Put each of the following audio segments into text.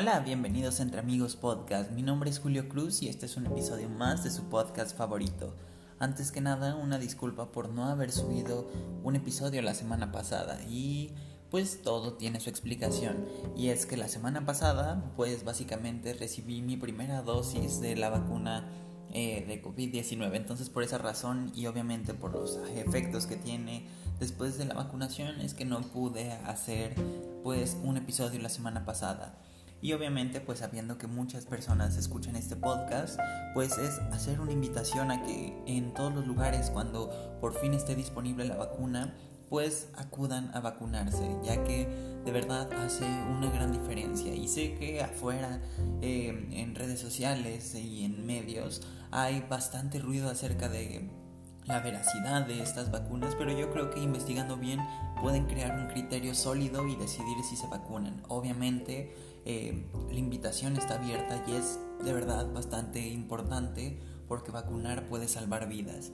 Hola, bienvenidos Entre Amigos Podcast. Mi nombre es Julio Cruz y este es un episodio más de su podcast favorito. Antes que nada, una disculpa por no haber subido un episodio la semana pasada y pues todo tiene su explicación. Y es que la semana pasada, pues básicamente recibí mi primera dosis de la vacuna eh, de COVID-19. Entonces por esa razón y obviamente por los efectos que tiene después de la vacunación es que no pude hacer pues un episodio la semana pasada. Y obviamente, pues sabiendo que muchas personas escuchan este podcast, pues es hacer una invitación a que en todos los lugares, cuando por fin esté disponible la vacuna, pues acudan a vacunarse, ya que de verdad hace una gran diferencia. Y sé que afuera, eh, en redes sociales y en medios, hay bastante ruido acerca de la veracidad de estas vacunas, pero yo creo que investigando bien pueden crear un criterio sólido y decidir si se vacunan. Obviamente, eh, la invitación está abierta y es de verdad bastante importante porque vacunar puede salvar vidas.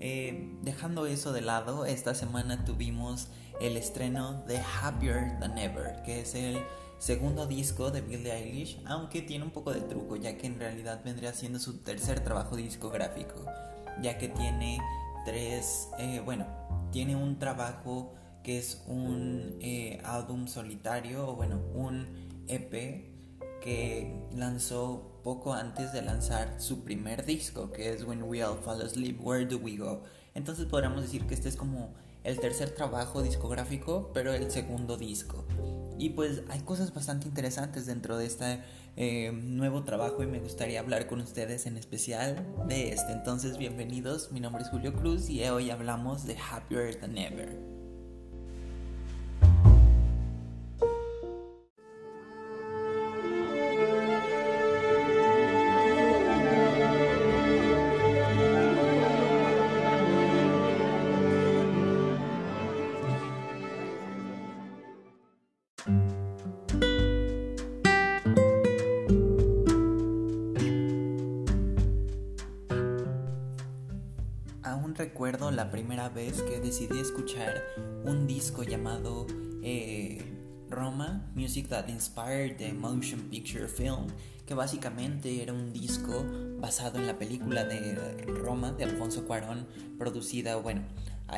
Eh, dejando eso de lado, esta semana tuvimos el estreno de Happier Than Ever, que es el segundo disco de Billie Eilish, aunque tiene un poco de truco, ya que en realidad vendría siendo su tercer trabajo discográfico, ya que tiene tres, eh, bueno, tiene un trabajo que es un álbum solitario, o bueno, un EP que lanzó poco antes de lanzar su primer disco, que es When We All Fall Asleep, Where Do We Go. Entonces podríamos decir que este es como el tercer trabajo discográfico, pero el segundo disco. Y pues hay cosas bastante interesantes dentro de este eh, nuevo trabajo y me gustaría hablar con ustedes en especial de este. Entonces bienvenidos, mi nombre es Julio Cruz y hoy hablamos de Happier Than Ever. Primera vez que decidí escuchar un disco llamado eh, Roma, Music That Inspired the Motion Picture Film, que básicamente era un disco basado en la película de Roma de Alfonso Cuarón, producida, bueno,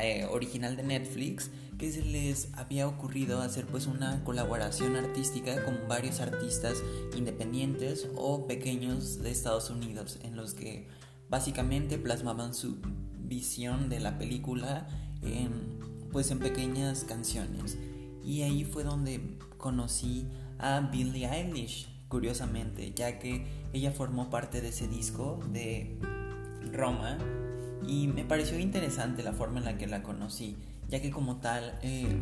eh, original de Netflix, que se les había ocurrido hacer pues una colaboración artística con varios artistas independientes o pequeños de Estados Unidos, en los que básicamente plasmaban su visión de la película en, pues en pequeñas canciones. Y ahí fue donde conocí a Billie Eilish, curiosamente, ya que ella formó parte de ese disco de Roma y me pareció interesante la forma en la que la conocí, ya que como tal eh,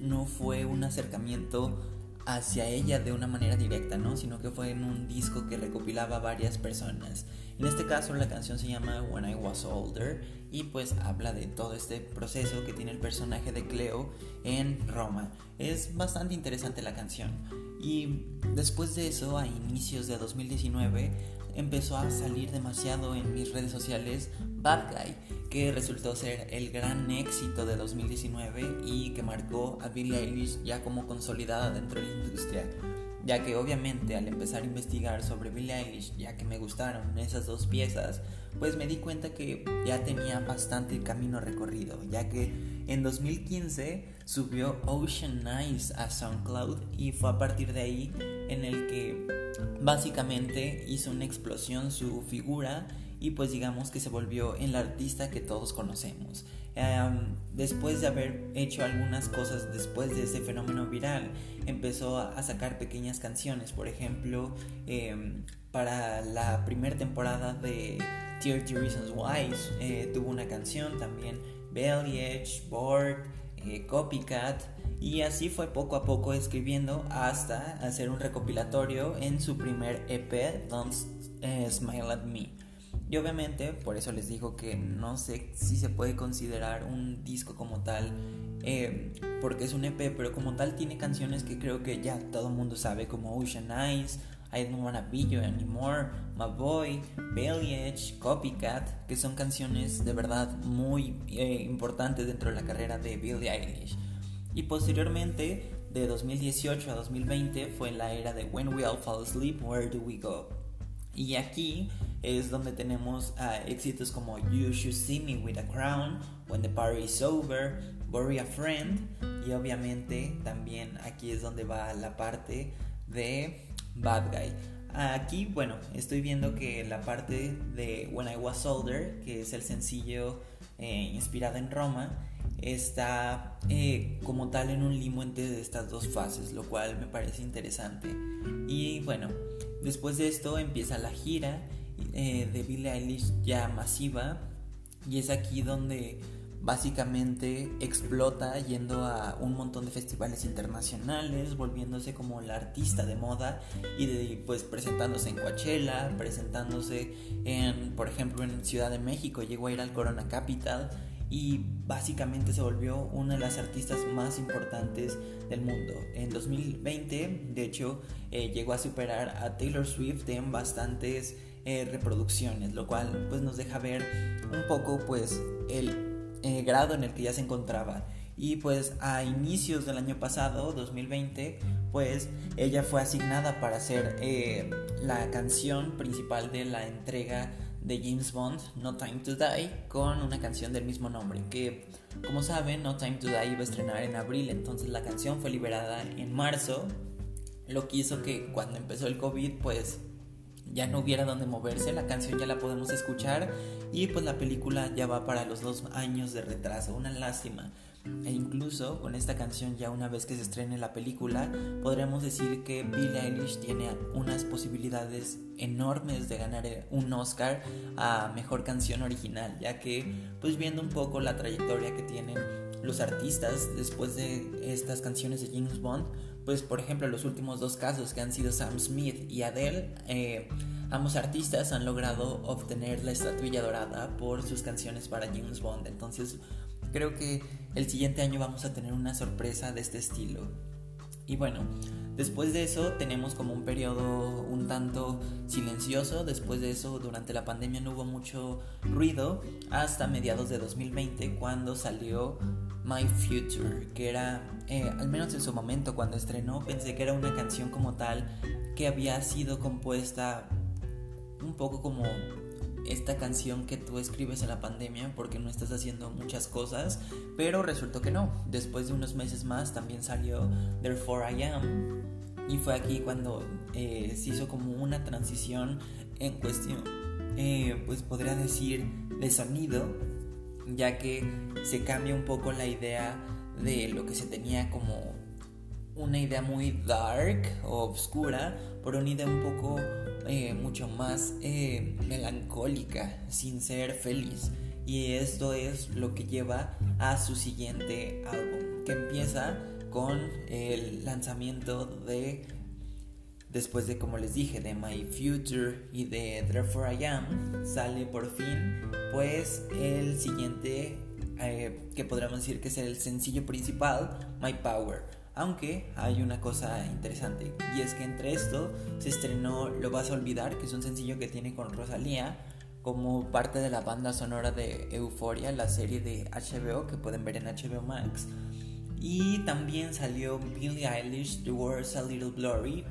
no fue un acercamiento hacia ella de una manera directa, ¿no? Sino que fue en un disco que recopilaba varias personas. En este caso la canción se llama When I Was Older y pues habla de todo este proceso que tiene el personaje de Cleo en Roma. Es bastante interesante la canción. Y después de eso, a inicios de 2019, empezó a salir demasiado en mis redes sociales Bad Guy, que resultó ser el gran éxito de 2019 y que marcó a Billie Eilish ya como consolidada dentro de la industria. Ya que obviamente al empezar a investigar sobre Billie Eilish, ya que me gustaron esas dos piezas, pues me di cuenta que ya tenía bastante camino recorrido, ya que en 2015 subió Ocean Eyes a SoundCloud y fue a partir de ahí en el que básicamente hizo una explosión su figura y pues digamos que se volvió en la artista que todos conocemos. Después de haber hecho algunas cosas después de ese fenómeno viral, empezó a sacar pequeñas canciones, por ejemplo, em, para la primera temporada de 30 Reasons Why eh, tuvo una canción también, Belly Edge, Bored, eh, Copycat, y así fue poco a poco escribiendo hasta hacer un recopilatorio en su primer EP, Don't eh, Smile at Me. Y obviamente, por eso les digo que no sé si se puede considerar un disco como tal, eh, porque es un EP, pero como tal tiene canciones que creo que ya todo el mundo sabe, como Ocean Eyes, I Don't Wanna Be You Anymore, My Boy, Belly Edge, Copycat, que son canciones de verdad muy eh, importantes dentro de la carrera de Billie Eilish. Y posteriormente de 2018 a 2020 fue la era de When We All Fall Asleep, Where Do We Go? Y aquí es donde tenemos uh, éxitos como You Should See Me With a Crown, When the Party Is Over, Bury a Friend y obviamente también aquí es donde va la parte de Bad Guy. Aquí, bueno, estoy viendo que la parte de When I Was Older, que es el sencillo eh, inspirado en Roma, está eh, como tal en un limo entre estas dos fases, lo cual me parece interesante. Y bueno, después de esto empieza la gira eh, de Billie Eilish ya masiva y es aquí donde básicamente explota yendo a un montón de festivales internacionales, volviéndose como la artista de moda y pues presentándose en Coachella, presentándose en, por ejemplo, en Ciudad de México, llegó a ir al Corona Capital y básicamente se volvió una de las artistas más importantes del mundo. En 2020, de hecho, eh, llegó a superar a Taylor Swift en bastantes eh, reproducciones, lo cual pues nos deja ver un poco pues el eh, grado en el que ya se encontraba. Y pues a inicios del año pasado, 2020, pues ella fue asignada para ser la canción principal de la entrega de James Bond, No Time to Die, con una canción del mismo nombre, que como saben, No Time to Die iba a estrenar en abril, entonces la canción fue liberada en marzo, lo que hizo que cuando empezó el COVID, pues ya no hubiera donde moverse, la canción ya la podemos escuchar y pues la película ya va para los dos años de retraso, una lástima. E incluso con esta canción ya una vez que se estrene la película, podremos decir que Billie Eilish tiene unas posibilidades enormes de ganar un Oscar a Mejor Canción Original, ya que pues viendo un poco la trayectoria que tienen los artistas después de estas canciones de James Bond, pues por ejemplo los últimos dos casos que han sido Sam Smith y Adele, eh, ambos artistas han logrado obtener la estatuilla dorada por sus canciones para James Bond. Entonces creo que el siguiente año vamos a tener una sorpresa de este estilo. Y bueno, después de eso tenemos como un periodo un tanto silencioso. Después de eso, durante la pandemia no hubo mucho ruido hasta mediados de 2020 cuando salió My Future, que era, eh, al menos en su momento cuando estrenó, pensé que era una canción como tal que había sido compuesta un poco como esta canción que tú escribes en la pandemia porque no estás haciendo muchas cosas, pero resultó que no. Después de unos meses más también salió Therefore I Am y fue aquí cuando eh, se hizo como una transición en cuestión, eh, pues podría decir, de sonido, ya que se cambia un poco la idea de lo que se tenía como una idea muy dark o oscura por una idea un poco eh, mucho más eh, melancólica, sin ser feliz. Y esto es lo que lleva a su siguiente álbum, que empieza con el lanzamiento de, después de como les dije, de My Future y de Therefore I Am, sale por fin pues el siguiente, eh, que podríamos decir que es el sencillo principal, My Power aunque hay una cosa interesante y es que entre esto se estrenó Lo vas a olvidar, que es un sencillo que tiene con Rosalía como parte de la banda sonora de Euphoria, la serie de HBO que pueden ver en HBO Max. Y también salió Billie Eilish The World's a Little Blurry,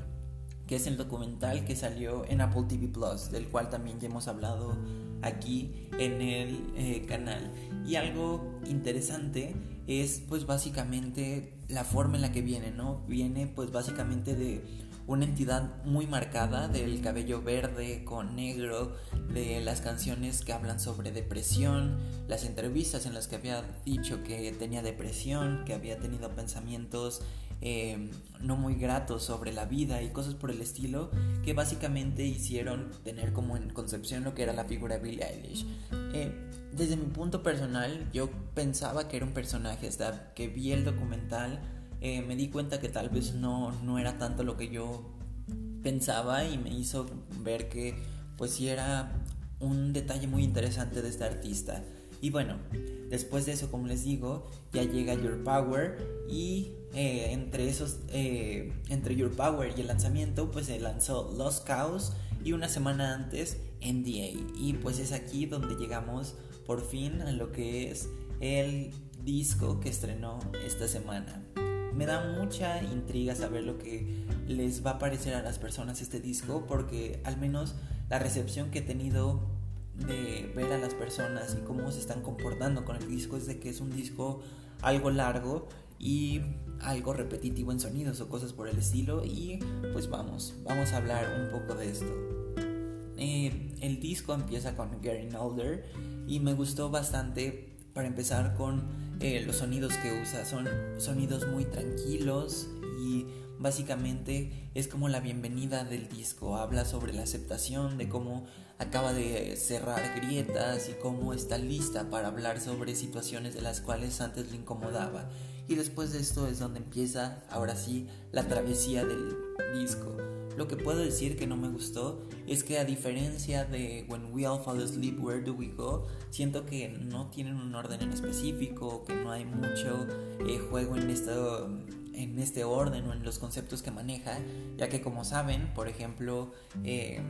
que es el documental que salió en Apple TV Plus, del cual también ya hemos hablado aquí en el eh, canal. Y algo interesante es pues básicamente la forma en la que viene, ¿no? Viene pues básicamente de una entidad muy marcada del cabello verde con negro, de las canciones que hablan sobre depresión, las entrevistas en las que había dicho que tenía depresión, que había tenido pensamientos eh, no muy gratos sobre la vida y cosas por el estilo que básicamente hicieron tener como en concepción lo que era la figura de Billie Eilish. Eh, desde mi punto personal, yo pensaba que era un personaje, que vi el documental, eh, me di cuenta que tal vez no, no era tanto lo que yo pensaba y me hizo ver que pues sí era un detalle muy interesante de este artista. Y bueno, después de eso, como les digo, ya llega Your Power y eh, entre esos, eh, entre Your Power y el lanzamiento, pues se lanzó Lost Cows y una semana antes NDA. Y pues es aquí donde llegamos por fin a lo que es el disco que estrenó esta semana. Me da mucha intriga saber lo que les va a parecer a las personas este disco porque al menos la recepción que he tenido de ver a las personas y cómo se están comportando con el disco es de que es un disco algo largo y algo repetitivo en sonidos o cosas por el estilo y pues vamos, vamos a hablar un poco de esto. Eh, el disco empieza con Getting Older y me gustó bastante para empezar con eh, los sonidos que usa. Son sonidos muy tranquilos y básicamente es como la bienvenida del disco. Habla sobre la aceptación, de cómo acaba de cerrar grietas y cómo está lista para hablar sobre situaciones de las cuales antes le incomodaba. Y después de esto es donde empieza, ahora sí, la travesía del disco. Lo que puedo decir que no me gustó es que a diferencia de When We All Fall Asleep, Where Do We Go, siento que no tienen un orden en específico, que no hay mucho eh, juego en esto en este orden o en los conceptos que maneja, ya que como saben, por ejemplo, eh,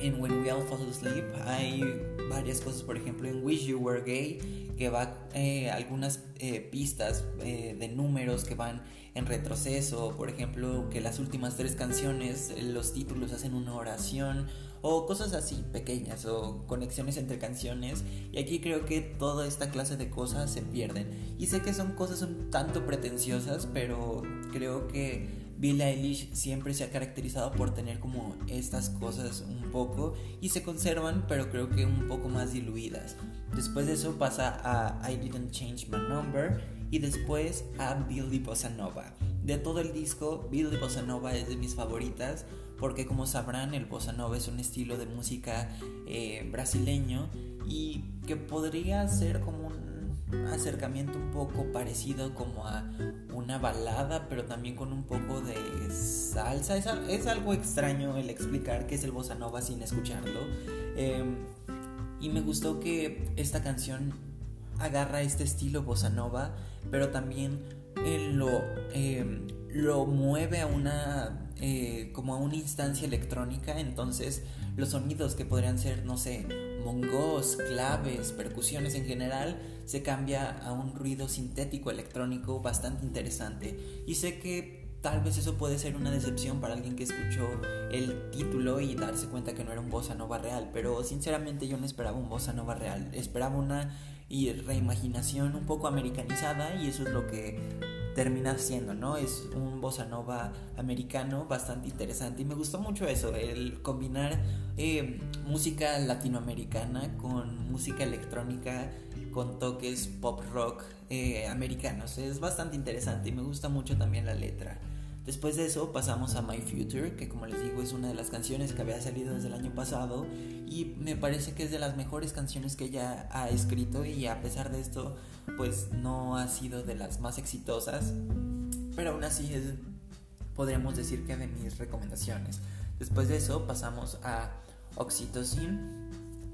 en When We All Fall Asleep hay varias cosas, por ejemplo en Wish You Were Gay, que va eh, algunas eh, pistas eh, de números que van en retroceso, por ejemplo que las últimas tres canciones, los títulos hacen una oración o cosas así pequeñas o conexiones entre canciones y aquí creo que toda esta clase de cosas se pierden y sé que son cosas un tanto pretenciosas pero creo que Billie Eilish siempre se ha caracterizado por tener como estas cosas un poco y se conservan, pero creo que un poco más diluidas. Después de eso pasa a I Didn't Change My Number y después a Billy Bossa Nova. De todo el disco, Billy Bossa Nova es de mis favoritas porque como sabrán el bossa nova es un estilo de música eh, brasileño y que podría ser como un acercamiento un poco parecido como a una balada, pero también con un poco de salsa. Es, algo extraño el explicar qué es el bossa nova sin escucharlo. Em, y me gustó que esta canción agarra este estilo bossa nova, pero también eh, lo, em, lo mueve a una eh, como a una instancia electrónica. Entonces los sonidos que podrían ser, no sé, mongos, claves, percusiones en general, se cambia a un ruido sintético electrónico bastante interesante. Y sé que tal vez eso puede ser una decepción para alguien que escuchó el título y darse cuenta que no era un bossa nova real, pero sinceramente yo no esperaba un bossa nova real, esperaba una reimaginación un poco americanizada y eso es lo que termina siendo, ¿no? Es un bossa nova americano bastante interesante y me gustó mucho eso, el combinar eh, música latinoamericana con música electrónica con toques pop rock eh, americanos. Es bastante interesante y me gusta mucho también la letra. Después de eso pasamos a My Future, que como les digo es una de las canciones que había salido desde el año pasado y me parece que es de las mejores canciones que ella ha escrito y a pesar de esto pues no ha sido de las más exitosas, pero aún así es, podríamos decir que de mis recomendaciones. Después de eso pasamos a Oxytocin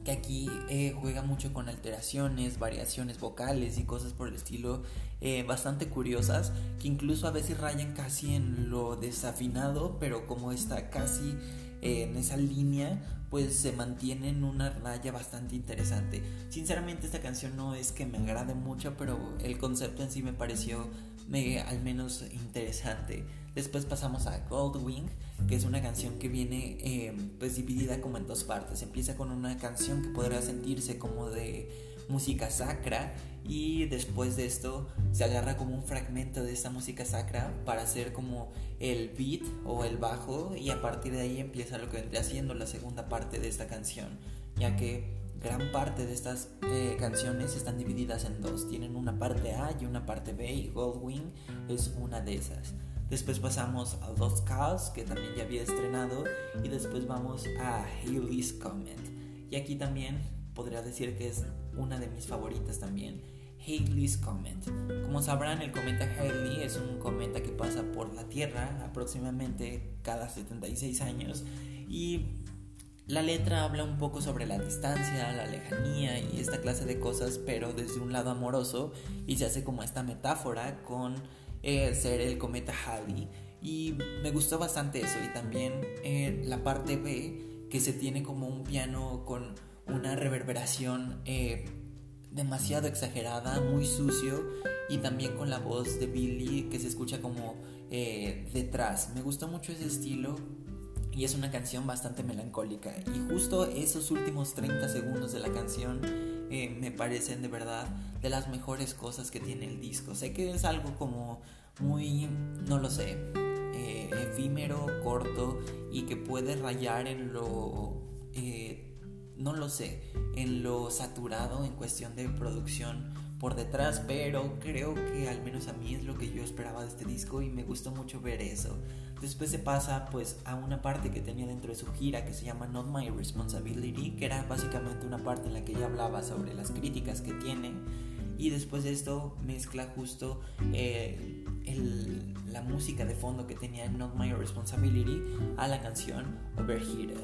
que aquí eh, juega mucho con alteraciones, variaciones vocales y cosas por el estilo eh, bastante curiosas que incluso a veces rayan casi en lo desafinado, pero como está casi eh, en esa línea, pues se mantiene en una raya bastante interesante. Sinceramente esta canción no es que me agrade mucho, pero el concepto en sí me pareció me, al menos interesante. Después pasamos a Goldwing, que es una canción que viene eh, pues dividida como en dos partes. Empieza con una canción que podrá sentirse como de música sacra y después de esto se agarra como un fragmento de esta música sacra para hacer como el beat o el bajo y a partir de ahí empieza lo que vendría siendo la segunda parte de esta canción, ya que gran parte de estas eh, canciones están divididas en dos, tienen una parte A y una parte B y Goldwing es una de esas. Después pasamos a Lost Cause, que también ya había estrenado, y después vamos a Haley's Comet. Y aquí también podría decir que es una de mis favoritas también. Haley's Comet. Como sabrán, el cometa Haley es un cometa que pasa por la Tierra aproximadamente cada 76 años y la letra habla un poco sobre la distancia, la lejanía y esta clase de cosas, pero desde un lado amoroso y se hace como esta metáfora con eh, ser el cometa Halley. Y me gustó bastante eso. Y también eh, la parte B, que se tiene como un piano con una reverberación eh, demasiado exagerada, muy sucio y también con la voz de Billy que se escucha como eh, detrás. Me gustó mucho ese estilo y es una canción bastante melancólica y justo esos últimos 30 segundos de la canción eh, me parecen de verdad de las mejores cosas que tiene el disco. Sé que es algo como muy, no lo sé, eh, efímero, corto y que puede rayar en lo no lo sé, en lo saturado en cuestión de producción por detrás, pero creo que al menos a mí es lo que yo esperaba de este disco y me gustó mucho ver eso. Después se pasa pues a una parte que tenía dentro de su gira que se llama Not My Responsibility, que era básicamente una parte en la que ella hablaba sobre las críticas que tiene y después de esto mezcla justo eh, la música de fondo que tenía Not My Responsibility a la canción Overheated.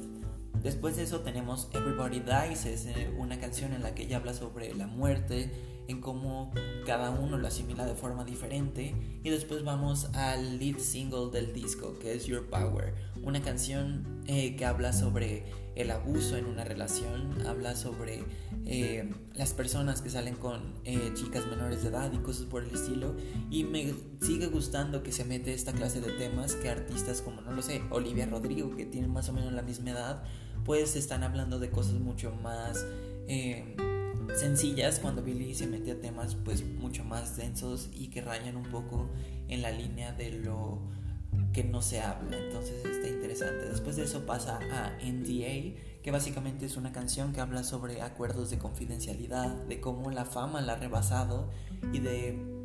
Después de eso tenemos Everybody Dies, es eh, una canción en la que ella habla sobre la muerte, en cómo cada uno lo asimila de forma diferente. Y después vamos al lead single del disco, que es Your Power, una canción eh, que habla sobre el abuso en una relación, habla sobre eh, las personas que salen con chicas menores de edad y cosas por el estilo. Y me sigue gustando que se mete esta clase de temas que artistas como, no lo sé, Olivia Rodrigo, que tienen más o menos la misma edad, pues están hablando de cosas mucho más eh, sencillas cuando Billy se mete a temas pues mucho más densos y que rayan un poco en la línea de lo que no se habla. Entonces está interesante. Después de eso pasa a NDA que básicamente es una canción que habla sobre acuerdos de confidencialidad de cómo la fama la ha rebasado y de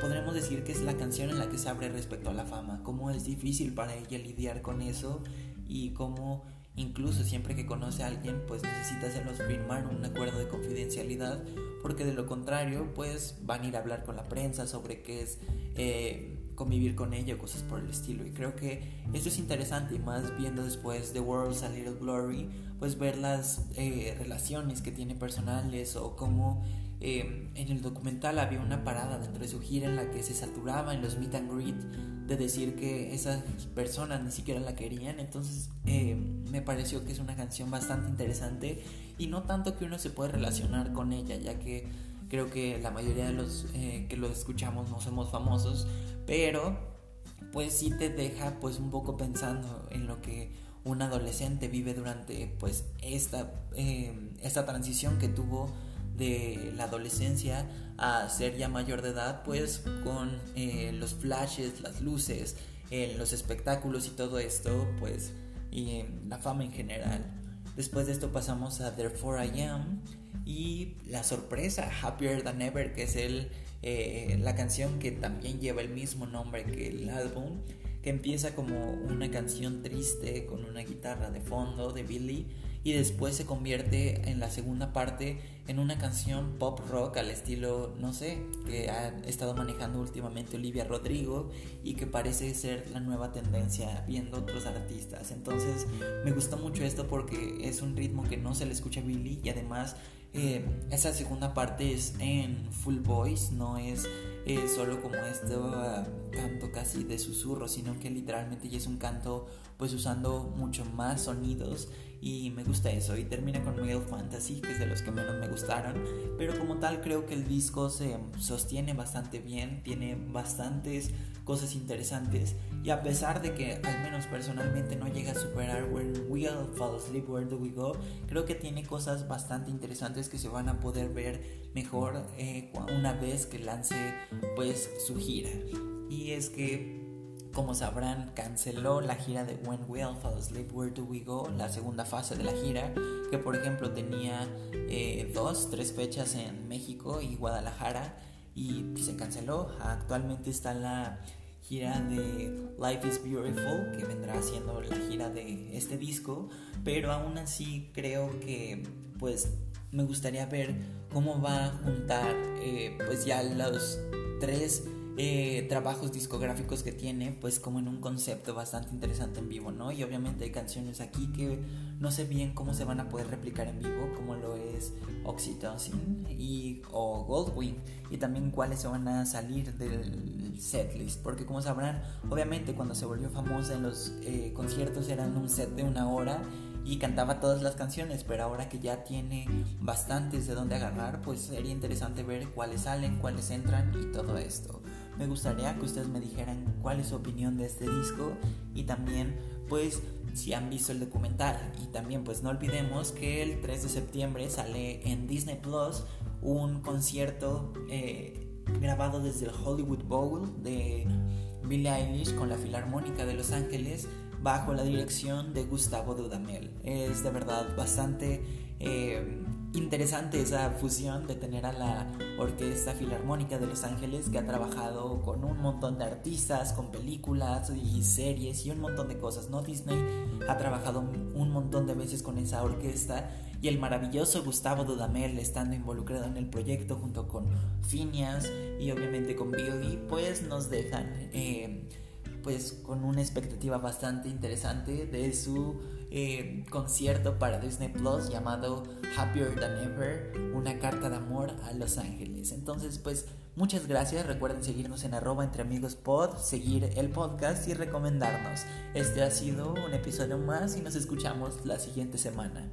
podremos decir que es la canción en la que se abre respecto a la fama cómo es difícil para ella lidiar con eso y cómo Incluso siempre que conoce a alguien, pues necesita hacerlos firmar un acuerdo de confidencialidad, porque de lo contrario, pues van a ir a hablar con la prensa sobre qué es eh, convivir con ella o cosas por el estilo. Y creo que esto es interesante, y más viendo después The World's a Little Glory, pues ver las eh, relaciones que tiene personales o cómo eh, en el documental había una parada dentro de su gira en la que se saturaba en los meet and greet de decir que esas personas ni siquiera la querían. Entonces eh, me pareció que es una canción bastante interesante y no tanto que uno se puede relacionar con ella, ya que creo que la mayoría de los eh, que lo escuchamos no somos famosos, pero pues sí te deja pues un poco pensando en lo que un adolescente vive durante pues esta, eh, esta transición que tuvo de la adolescencia a ser ya mayor de edad, pues con eh, los flashes, las luces, los espectáculos y todo esto, pues y la fama en general. Después de esto pasamos a Therefore I Am y la sorpresa Happier Than Ever, que es el, eh, la canción que también lleva el mismo nombre que el álbum, que empieza como una canción triste con una guitarra de fondo de Billy y después se convierte en la segunda parte en una canción pop rock al estilo, no sé, que ha estado manejando últimamente Olivia Rodrigo y que parece ser la nueva tendencia viendo otros artistas. Entonces me gustó mucho esto porque es un ritmo que no se le escucha a Billy y además eh, esa segunda parte es en full voice, no es eh, solo como este canto casi de susurro, sino que literalmente ya es un canto pues usando mucho más sonidos y me gusta eso y termina con Male Fantasy que es de los que menos me gustaron pero como tal creo que el disco se sostiene bastante bien tiene bastantes cosas interesantes y a pesar de que al menos personalmente no llega a superar When We All Fall Asleep Where Do We Go creo que tiene cosas bastante interesantes que se van a poder ver mejor eh, una vez que lance pues su gira. Y es que como sabrán, canceló la gira de When We All Fall Asleep, Where Do We Go, la segunda fase de la gira, que por ejemplo tenía eh, dos, tres fechas en México y Guadalajara, y se canceló. Actualmente está la gira de Life is Beautiful, que vendrá siendo la gira de este disco, pero aún así creo que pues me gustaría ver cómo va a juntar eh, pues ya los tres eh, trabajos discográficos que tiene, pues como en un concepto bastante interesante en vivo, ¿no? Y obviamente hay canciones aquí que no sé bien cómo se van a poder replicar en vivo, como lo es Oxytocin y, o Goldwing, y también cuáles se van a salir del setlist, porque como sabrán, obviamente cuando se volvió famosa en los eh, conciertos eran un set de una hora y cantaba todas las canciones, pero ahora que ya tiene bastantes de dónde agarrar, pues sería interesante ver cuáles salen, cuáles entran y todo esto. Me gustaría que ustedes me dijeran cuál es su opinión de este disco y también pues si han visto el documental y también pues no olvidemos que el 3 de septiembre sale en Disney Plus un concierto eh, grabado desde el Hollywood Bowl de Billie Eilish con la Filarmónica de Los Ángeles bajo la dirección de Gustavo Dudamel. Es de verdad bastante eh, interesante esa fusión de tener a la Orquesta Filarmónica de Los Ángeles que ha trabajado con un montón de artistas, con películas y series y un montón de cosas. ¿no? Disney ha trabajado un montón de veces con esa orquesta y el maravilloso Gustavo Dudamel estando involucrado en el proyecto junto con Phineas y obviamente con Billy pues nos dejan eh, pues con una expectativa bastante interesante de su eh, concierto para Disney Plus llamado Happier Than Ever, una carta de amor a Los Ángeles. Entonces, pues muchas gracias. Recuerden seguirnos en arroba entre amigos pod, seguir el podcast y recomendarnos. Este ha sido un episodio más y nos escuchamos la siguiente semana.